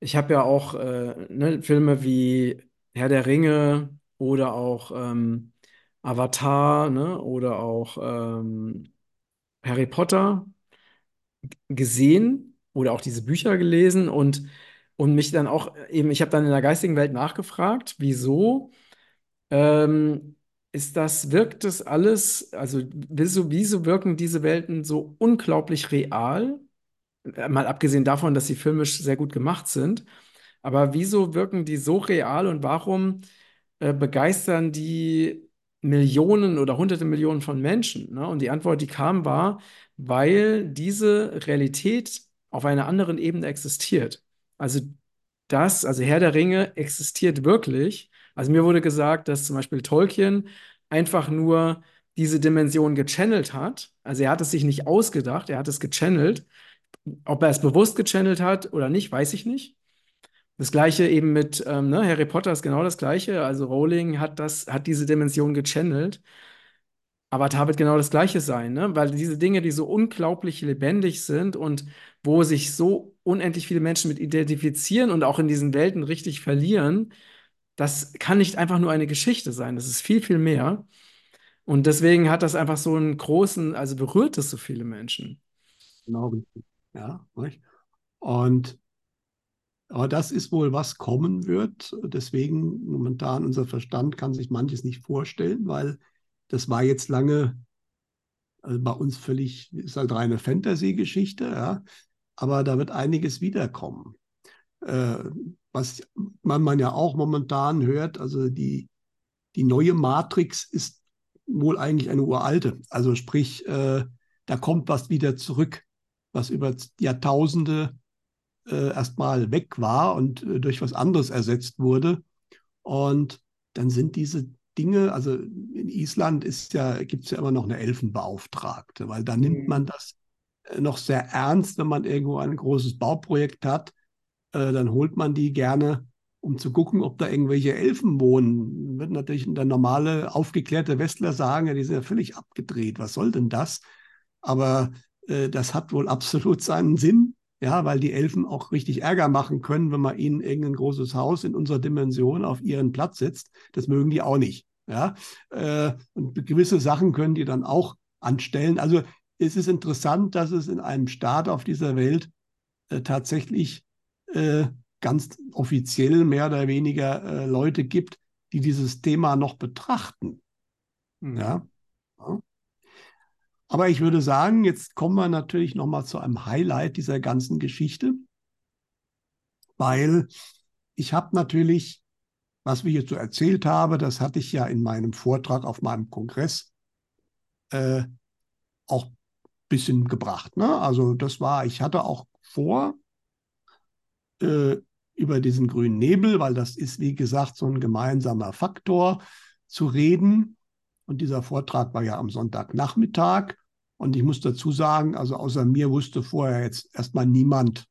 ich habe ja auch äh, ne, Filme wie Herr der Ringe oder auch ähm, Avatar, ne, oder auch ähm, Harry Potter gesehen oder auch diese Bücher gelesen und, und mich dann auch eben, ich habe dann in der geistigen Welt nachgefragt, wieso ähm, ist das, wirkt das alles, also wieso, wieso wirken diese Welten so unglaublich real? Äh, Mal abgesehen davon, dass sie filmisch sehr gut gemacht sind, aber wieso wirken die so real und warum äh, begeistern die Millionen oder hunderte Millionen von Menschen? Ne? Und die Antwort, die kam, war, weil diese Realität auf einer anderen Ebene existiert. Also das, also Herr der Ringe existiert wirklich. Also mir wurde gesagt, dass zum Beispiel Tolkien einfach nur diese Dimension gechannelt hat. Also er hat es sich nicht ausgedacht, er hat es gechannelt. Ob er es bewusst gechannelt hat oder nicht, weiß ich nicht. Das gleiche eben mit ähm, ne, Harry Potter ist genau das gleiche. Also Rowling hat das, hat diese Dimension gechannelt. Avatar wird genau das gleiche sein, ne? Weil diese Dinge, die so unglaublich lebendig sind und wo sich so unendlich viele Menschen mit identifizieren und auch in diesen Welten richtig verlieren, das kann nicht einfach nur eine Geschichte sein. Das ist viel, viel mehr. Und deswegen hat das einfach so einen großen, also berührt es so viele Menschen. genau richtig. Ja, nicht? Und aber das ist wohl, was kommen wird. Deswegen momentan unser Verstand kann sich manches nicht vorstellen, weil das war jetzt lange also bei uns völlig, ist halt reine Fantasy-Geschichte, ja. Aber da wird einiges wiederkommen. Äh, was man, man ja auch momentan hört, also die, die neue Matrix ist wohl eigentlich eine uralte. Also sprich, äh, da kommt was wieder zurück, was über Jahrtausende äh, erstmal weg war und äh, durch was anderes ersetzt wurde. Und dann sind diese Dinge, also in Island ist ja, gibt es ja immer noch eine Elfenbeauftragte, weil da nimmt man Mhm. das äh, noch sehr ernst, wenn man irgendwo ein großes Bauprojekt hat, äh, dann holt man die gerne, um zu gucken, ob da irgendwelche Elfen wohnen. Wird natürlich der normale, aufgeklärte Westler sagen, ja, die sind ja völlig abgedreht, was soll denn das? Aber äh, das hat wohl absolut seinen Sinn, ja, weil die Elfen auch richtig Ärger machen können, wenn man ihnen irgendein großes Haus in unserer Dimension auf ihren Platz setzt. Das mögen die auch nicht, ja. Äh, und gewisse Sachen können die dann auch anstellen. Also es ist interessant, dass es in einem Staat auf dieser Welt äh, tatsächlich äh, ganz offiziell mehr oder weniger äh, Leute gibt, die dieses Thema noch betrachten. Mhm. Ja. ja. Aber ich würde sagen, jetzt kommen wir natürlich noch mal zu einem Highlight dieser ganzen Geschichte, weil ich habe natürlich, was wir jetzt so erzählt habe, das hatte ich ja in meinem Vortrag auf meinem Kongress äh, auch ein bisschen gebracht. Ne? Also das war, ich hatte auch vor, äh, über diesen grünen Nebel, weil das ist, wie gesagt, so ein gemeinsamer Faktor zu reden. Und dieser Vortrag war ja am Sonntagnachmittag. Und ich muss dazu sagen, also außer mir wusste vorher jetzt erstmal niemand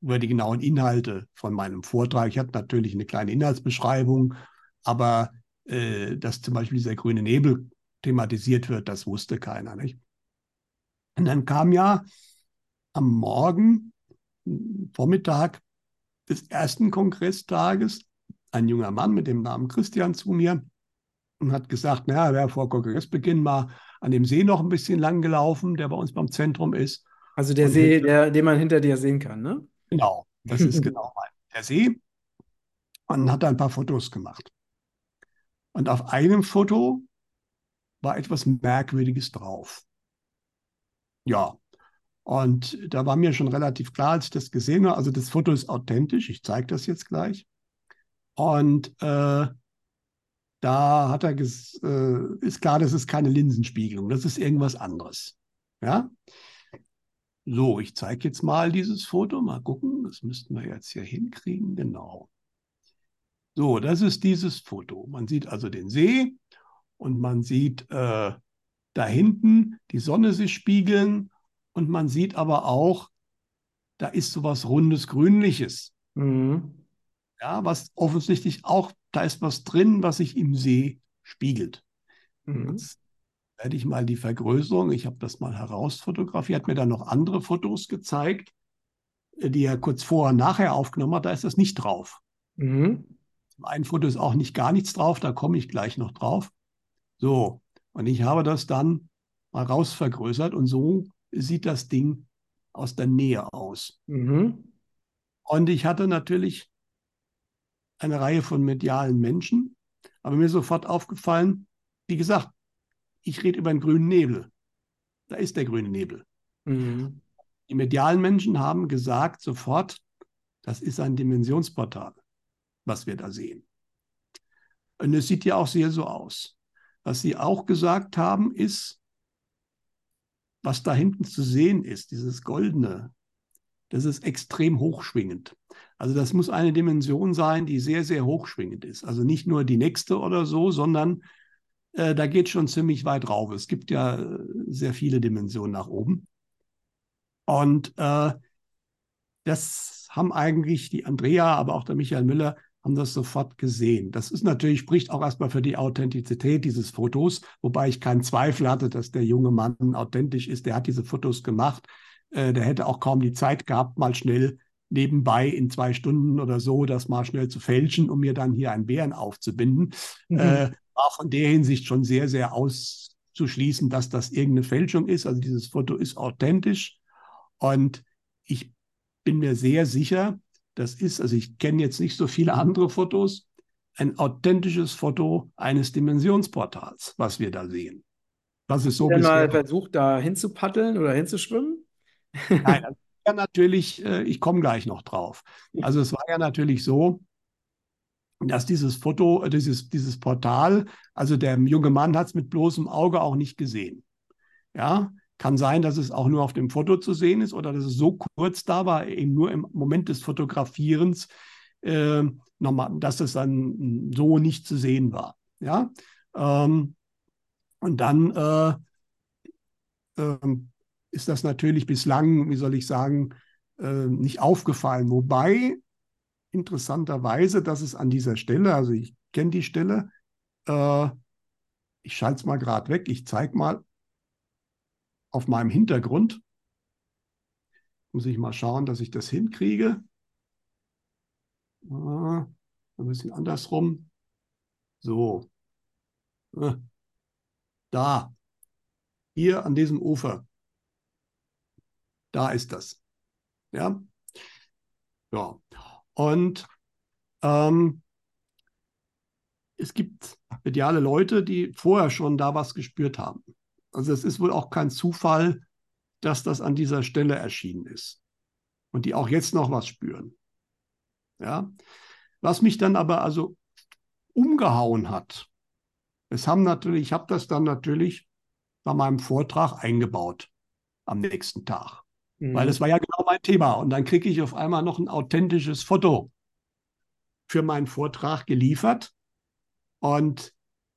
über die genauen Inhalte von meinem Vortrag. Ich hatte natürlich eine kleine Inhaltsbeschreibung, aber äh, dass zum Beispiel dieser grüne Nebel thematisiert wird, das wusste keiner. Nicht? Und dann kam ja am Morgen, Vormittag des ersten Kongresstages, ein junger Mann mit dem Namen Christian zu mir und hat gesagt, naja, er wäre vor Kongressbeginn mal an dem See noch ein bisschen lang gelaufen, der bei uns beim Zentrum ist. Also der Und See, der, den man hinter dir sehen kann, ne? Genau, das ist genau mein, der See. Und hat ein paar Fotos gemacht. Und auf einem Foto war etwas Merkwürdiges drauf. Ja, und da war mir schon relativ klar, als ich das gesehen habe, also das Foto ist authentisch, ich zeige das jetzt gleich. Und äh, da hat er ges äh, ist klar, das ist keine Linsenspiegelung, das ist irgendwas anderes. Ja. So, ich zeige jetzt mal dieses Foto. Mal gucken, das müssten wir jetzt hier hinkriegen. Genau. So, das ist dieses Foto. Man sieht also den See und man sieht äh, da hinten die Sonne sich spiegeln und man sieht aber auch, da ist sowas rundes Grünliches. Mhm. Ja, was offensichtlich auch, da ist was drin, was sich im See spiegelt. Mhm. Jetzt werde ich mal die Vergrößerung, ich habe das mal herausfotografiert, hat mir dann noch andere Fotos gezeigt, äh, die er kurz vorher nachher aufgenommen hat, da ist das nicht drauf. Mhm. Ein Foto ist auch nicht gar nichts drauf, da komme ich gleich noch drauf. So, und ich habe das dann mal rausvergrößert und so sieht das Ding aus der Nähe aus. Mhm. Und ich hatte natürlich eine Reihe von medialen Menschen, aber mir ist sofort aufgefallen, wie gesagt, ich rede über einen grünen Nebel. Da ist der grüne Nebel. Mhm. Die medialen Menschen haben gesagt sofort, das ist ein Dimensionsportal, was wir da sehen. Und es sieht ja auch sehr so aus. Was sie auch gesagt haben, ist, was da hinten zu sehen ist, dieses Goldene, das ist extrem hochschwingend. Also das muss eine Dimension sein, die sehr, sehr hochschwingend ist. Also nicht nur die nächste oder so, sondern äh, da geht schon ziemlich weit rauf. Es gibt ja äh, sehr viele Dimensionen nach oben. Und äh, das haben eigentlich die Andrea, aber auch der Michael Müller, haben das sofort gesehen. Das ist natürlich, spricht auch erstmal für die Authentizität dieses Fotos, wobei ich keinen Zweifel hatte, dass der junge Mann authentisch ist. Der hat diese Fotos gemacht. Äh, der hätte auch kaum die Zeit gehabt, mal schnell nebenbei in zwei Stunden oder so das mal schnell zu fälschen, um mir dann hier einen Bären aufzubinden. Mhm. Äh, war von der Hinsicht schon sehr, sehr auszuschließen, dass das irgendeine Fälschung ist. Also dieses Foto ist authentisch. Und ich bin mir sehr sicher, das ist, also ich kenne jetzt nicht so viele andere Fotos, ein authentisches Foto eines Dimensionsportals, was wir da sehen. Was ist so du mal versucht, da hinzupaddeln oder hinzuschwimmen? Nein, also ja natürlich, äh, ich komme gleich noch drauf. Also es war ja natürlich so, dass dieses Foto, äh, dieses, dieses Portal, also der junge Mann hat es mit bloßem Auge auch nicht gesehen. Ja, kann sein, dass es auch nur auf dem Foto zu sehen ist oder dass es so kurz da war, eben nur im Moment des Fotografierens, äh, nochmal, dass es dann so nicht zu sehen war. Ja, ähm, und dann äh, äh, ist das natürlich bislang, wie soll ich sagen, äh, nicht aufgefallen. Wobei interessanterweise, dass es an dieser Stelle, also ich kenne die Stelle, äh, ich schalte es mal gerade weg, ich zeige mal, auf meinem Hintergrund. Muss ich mal schauen, dass ich das hinkriege. Ah, ein bisschen andersrum. So. Ah, da. Hier an diesem Ufer. Da ist das. Ja. Ja. Und ähm, es gibt mediale Leute, die vorher schon da was gespürt haben. Also es ist wohl auch kein Zufall, dass das an dieser Stelle erschienen ist und die auch jetzt noch was spüren. Ja, was mich dann aber also umgehauen hat. Es haben natürlich, ich habe das dann natürlich bei meinem Vortrag eingebaut am nächsten Tag, mhm. weil es war ja genau mein Thema und dann kriege ich auf einmal noch ein authentisches Foto für meinen Vortrag geliefert und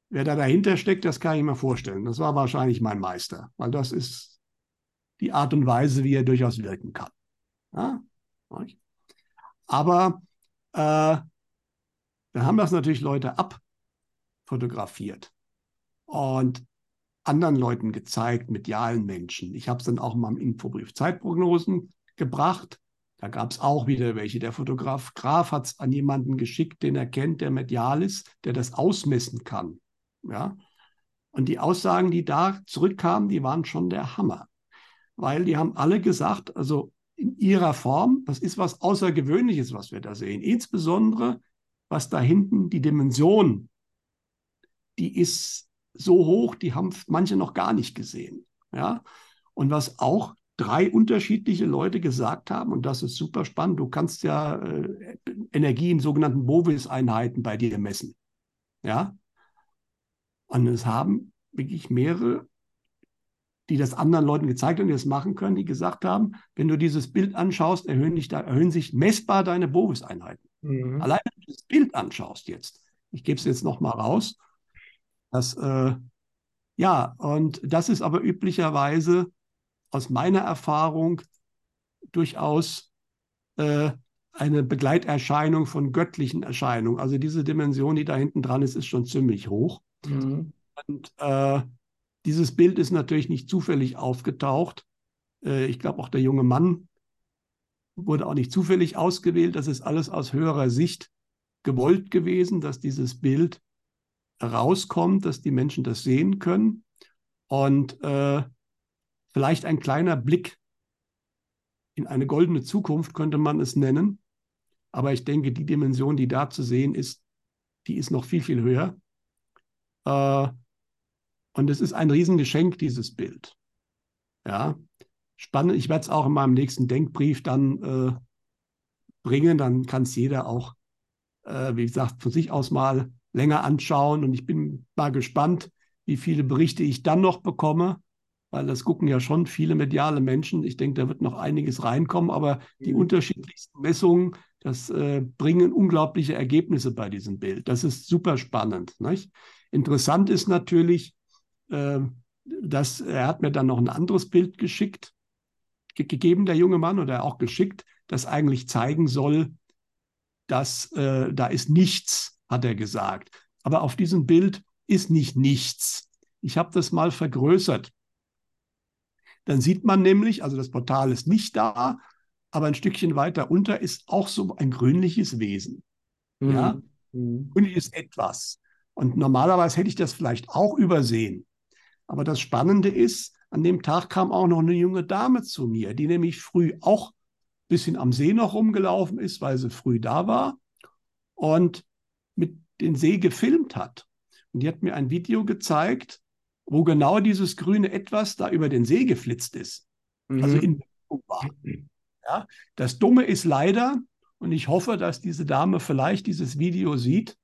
Wer da dahinter steckt, das kann ich mir vorstellen. Das war wahrscheinlich mein Meister, weil das ist die Art und Weise, wie er durchaus wirken kann. Ja? Aber äh, dann haben das natürlich Leute abfotografiert und anderen Leuten gezeigt, medialen Menschen. Ich habe es dann auch mal im Infobrief Zeitprognosen gebracht. Da gab es auch wieder welche. Der Fotograf Graf hat es an jemanden geschickt, den er kennt, der medial ist, der das ausmessen kann. Ja? Und die Aussagen, die da zurückkamen, die waren schon der Hammer. Weil die haben alle gesagt, also in ihrer Form, das ist was Außergewöhnliches, was wir da sehen. Insbesondere, was da hinten die Dimension, die ist so hoch, die haben manche noch gar nicht gesehen. Ja? Und was auch drei unterschiedliche Leute gesagt haben, und das ist super spannend, du kannst ja äh, Energie in sogenannten Bovis-Einheiten bei dir messen. Ja, und es haben wirklich mehrere, die das anderen Leuten gezeigt haben, die das machen können, die gesagt haben, wenn du dieses Bild anschaust, erhöhen, dich erhöhen sich messbar deine Bovis-Einheiten. Mhm. Allein wenn du das Bild anschaust jetzt, ich gebe es jetzt nochmal raus, das, äh, ja, und das ist aber üblicherweise aus meiner Erfahrung durchaus äh, eine Begleiterscheinung von göttlichen Erscheinungen. Also diese Dimension, die da hinten dran ist, ist schon ziemlich hoch. Mhm. Und äh, dieses Bild ist natürlich nicht zufällig aufgetaucht. Äh, ich glaube, auch der junge Mann wurde auch nicht zufällig ausgewählt. Das ist alles aus höherer Sicht gewollt gewesen, dass dieses Bild rauskommt, dass die Menschen das sehen können. Und äh, vielleicht ein kleiner Blick in eine goldene Zukunft könnte man es nennen. Aber ich denke, die Dimension, die da zu sehen ist, die ist noch viel, viel höher. Äh, und es ist ein Riesengeschenk, dieses Bild. Ja, spannend. Ich werde es auch in meinem nächsten Denkbrief dann äh, bringen. Dann kann es jeder auch, äh, wie gesagt, von sich aus mal länger anschauen. Und ich bin mal gespannt, wie viele Berichte ich dann noch bekomme, weil das gucken ja schon viele mediale Menschen. Ich denke, da wird noch einiges reinkommen, aber die mhm. unterschiedlichsten Messungen, das äh, bringen unglaubliche Ergebnisse bei diesem Bild. Das ist super spannend. Nicht? Interessant ist natürlich, äh, dass er hat mir dann noch ein anderes Bild geschickt, ge gegeben, der junge Mann, oder auch geschickt, das eigentlich zeigen soll, dass äh, da ist nichts, hat er gesagt. Aber auf diesem Bild ist nicht nichts. Ich habe das mal vergrößert. Dann sieht man nämlich, also das Portal ist nicht da, aber ein Stückchen weiter unter ist auch so ein grünliches Wesen. Mhm. Ja, mhm. grünliches Etwas. Und normalerweise hätte ich das vielleicht auch übersehen. Aber das Spannende ist, an dem Tag kam auch noch eine junge Dame zu mir, die nämlich früh auch ein bisschen am See noch rumgelaufen ist, weil sie früh da war und mit den See gefilmt hat. Und die hat mir ein Video gezeigt, wo genau dieses grüne Etwas da über den See geflitzt ist. Also mhm. Also in war. Ja, das Dumme ist leider, und ich hoffe, dass diese Dame vielleicht dieses Video sieht.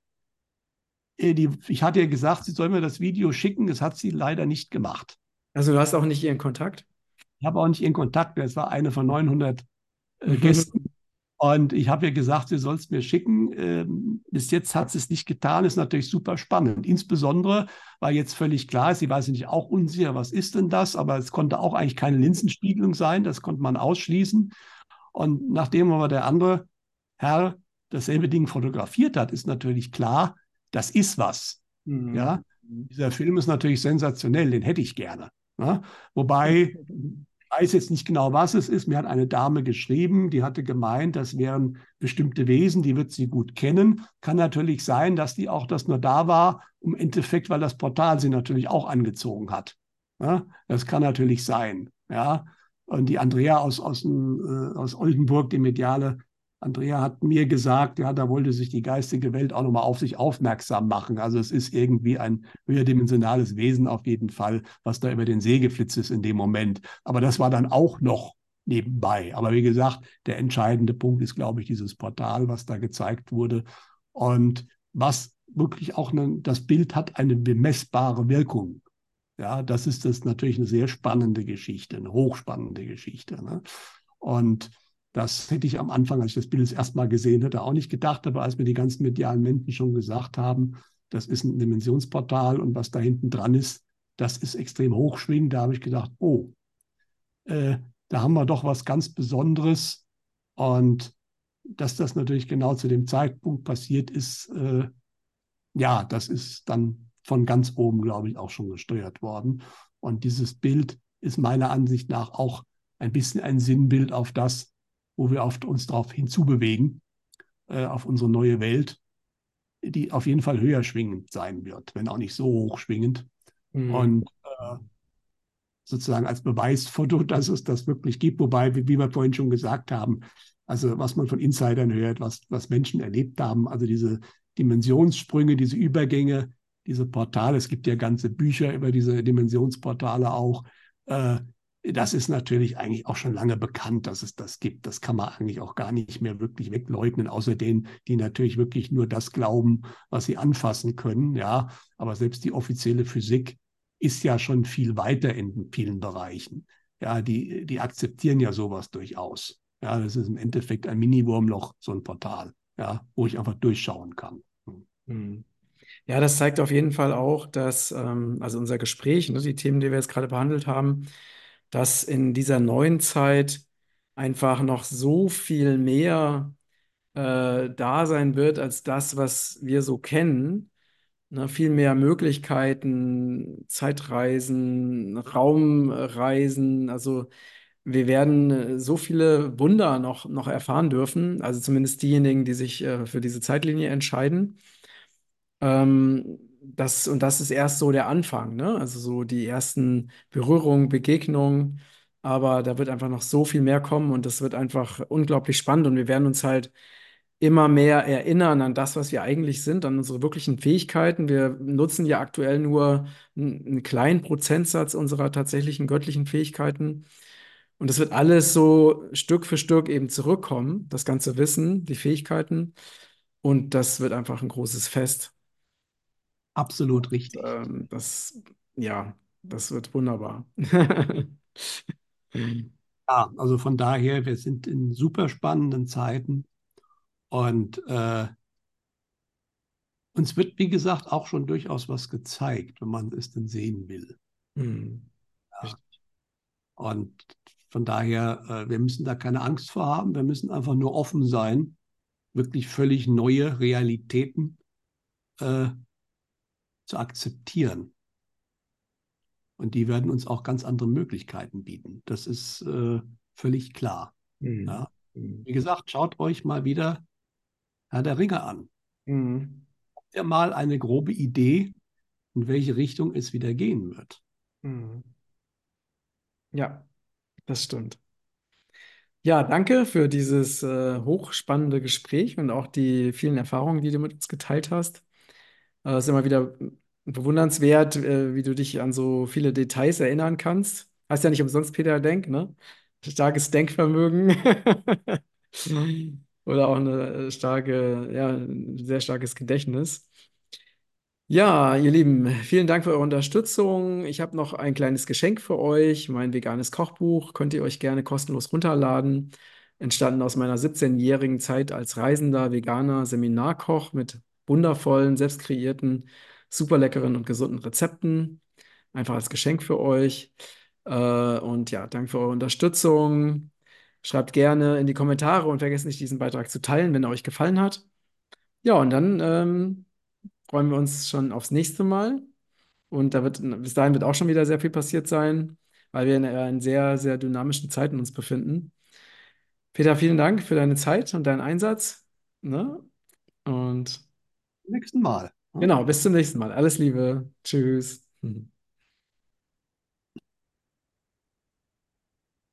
Äh, die, ich hatte ihr gesagt, sie soll mir das Video schicken. Das hat sie leider nicht gemacht. Also du hast auch nicht ihren Kontakt? Ich habe auch nicht ihren Kontakt. Das war eine von 900 äh, Gästen. Und ich habe ihr gesagt, sie soll es mir schicken. Ähm, bis jetzt hat sie es nicht getan. Ist natürlich super spannend. Insbesondere, weil jetzt völlig klar ist, sie war sich nicht auch unsicher, was ist denn das? Aber es konnte auch eigentlich keine Linsenspiegelung sein. Das konnte man ausschließen. Und nachdem aber der andere Herr dasselbe Ding fotografiert hat, ist natürlich klar, das ist was. Mhm. Ja, dieser Film ist natürlich sensationell, den hätte ich gerne. Ja? Wobei weiß jetzt nicht genau, was es ist. Mir hat eine Dame geschrieben, die hatte gemeint, das wären bestimmte Wesen, die wird sie gut kennen. Kann natürlich sein, dass die auch das nur da war, im Endeffekt, weil das Portal sie natürlich auch angezogen hat. Ja, das kann natürlich sein. Ja, und die Andrea aus, aus, äh, aus Oldenburg, die mediale Andrea hat mir gesagt, ja, da wollte sich die geistige Welt auch nochmal auf sich aufmerksam machen. Also es ist irgendwie ein höherdimensionales Wesen auf jeden Fall, was da über den See geflitzt ist in dem Moment. Aber das war dann auch noch nebenbei. Aber wie gesagt, der entscheidende Punkt ist, glaube ich, dieses Portal, was da gezeigt wurde. Und was wirklich auch eine, das Bild hat eine bemessbare Wirkung. Ja, das ist das natürlich eine sehr spannende Geschichte, eine hochspannende Geschichte. Ne? Und das hätte ich am Anfang, als ich das Bild das erste Mal gesehen hätte, auch nicht gedacht. Aber als mir die ganzen medialen Menschen schon gesagt haben, das ist ein Dimensionsportal und was da hinten dran ist, das ist extrem hochschwingend, da habe ich gedacht, oh, äh, da haben wir doch was ganz Besonderes. Und dass das natürlich genau zu dem Zeitpunkt passiert ist, äh, ja, das ist dann von ganz oben, glaube ich, auch schon gesteuert worden. Und dieses Bild ist meiner Ansicht nach auch ein bisschen ein Sinnbild auf das, wo wir auf uns darauf hinzubewegen, äh, auf unsere neue Welt, die auf jeden Fall höher schwingend sein wird, wenn auch nicht so hoch schwingend. Mhm. Und äh, sozusagen als Beweisfoto, dass es das wirklich gibt, wobei, wie, wie wir vorhin schon gesagt haben, also was man von Insidern hört, was, was Menschen erlebt haben, also diese Dimensionssprünge, diese Übergänge, diese Portale, es gibt ja ganze Bücher über diese Dimensionsportale auch, äh, das ist natürlich eigentlich auch schon lange bekannt, dass es das gibt. Das kann man eigentlich auch gar nicht mehr wirklich wegleugnen, außer denen, die natürlich wirklich nur das glauben, was sie anfassen können. Ja, aber selbst die offizielle Physik ist ja schon viel weiter in vielen Bereichen. Ja, die, die akzeptieren ja sowas durchaus. Ja, das ist im Endeffekt ein Mini-Wurmloch, so ein Portal, ja, wo ich einfach durchschauen kann. Hm. Ja, das zeigt auf jeden Fall auch, dass, ähm, also unser Gespräch, ne, die Themen, die wir jetzt gerade behandelt haben, dass in dieser neuen Zeit einfach noch so viel mehr äh, da sein wird als das, was wir so kennen. Ne, viel mehr Möglichkeiten, Zeitreisen, Raumreisen. Also wir werden äh, so viele Wunder noch, noch erfahren dürfen. Also zumindest diejenigen, die sich äh, für diese Zeitlinie entscheiden. Ähm, das, und das ist erst so der Anfang, ne? Also so die ersten Berührungen, Begegnungen. Aber da wird einfach noch so viel mehr kommen und das wird einfach unglaublich spannend und wir werden uns halt immer mehr erinnern an das, was wir eigentlich sind, an unsere wirklichen Fähigkeiten. Wir nutzen ja aktuell nur einen, einen kleinen Prozentsatz unserer tatsächlichen göttlichen Fähigkeiten. Und es wird alles so Stück für Stück eben zurückkommen, das ganze Wissen, die Fähigkeiten. Und das wird einfach ein großes Fest. Absolut richtig. Ähm, das, ja, das wird wunderbar. Ja, also von daher, wir sind in super spannenden Zeiten und äh, uns wird, wie gesagt, auch schon durchaus was gezeigt, wenn man es denn sehen will. Hm. Ja. Und von daher, äh, wir müssen da keine Angst vor haben. Wir müssen einfach nur offen sein, wirklich völlig neue Realitäten äh, zu akzeptieren. Und die werden uns auch ganz andere Möglichkeiten bieten. Das ist äh, völlig klar. Hm. Ja. Hm. Wie gesagt, schaut euch mal wieder Herr der Ringe an. Hm. Habt ihr mal eine grobe Idee, in welche Richtung es wieder gehen wird? Hm. Ja, das stimmt. Ja, danke für dieses äh, hochspannende Gespräch und auch die vielen Erfahrungen, die du mit uns geteilt hast. Äh, Es ist immer wieder bewundernswert, äh, wie du dich an so viele Details erinnern kannst. Heißt ja nicht umsonst Peter Denk, ne? Starkes Denkvermögen. Oder auch eine äh, starke, ja, ein sehr starkes Gedächtnis. Ja, ihr Lieben, vielen Dank für eure Unterstützung. Ich habe noch ein kleines Geschenk für euch. Mein veganes Kochbuch könnt ihr euch gerne kostenlos runterladen. Entstanden aus meiner 17-jährigen Zeit als reisender veganer Seminarkoch mit wundervollen, selbst kreierten, super leckeren und gesunden Rezepten. Einfach als Geschenk für euch. Äh, und ja, danke für eure Unterstützung. Schreibt gerne in die Kommentare und vergesst nicht, diesen Beitrag zu teilen, wenn er euch gefallen hat. Ja, und dann ähm, freuen wir uns schon aufs nächste Mal. Und da wird, bis dahin wird auch schon wieder sehr viel passiert sein, weil wir in, äh, in sehr, sehr dynamischen Zeiten uns befinden. Peter, vielen Dank für deine Zeit und deinen Einsatz. Ne? Und Nächsten Mal. genau, bis zum nächsten Mal. Alles Liebe. Tschüss.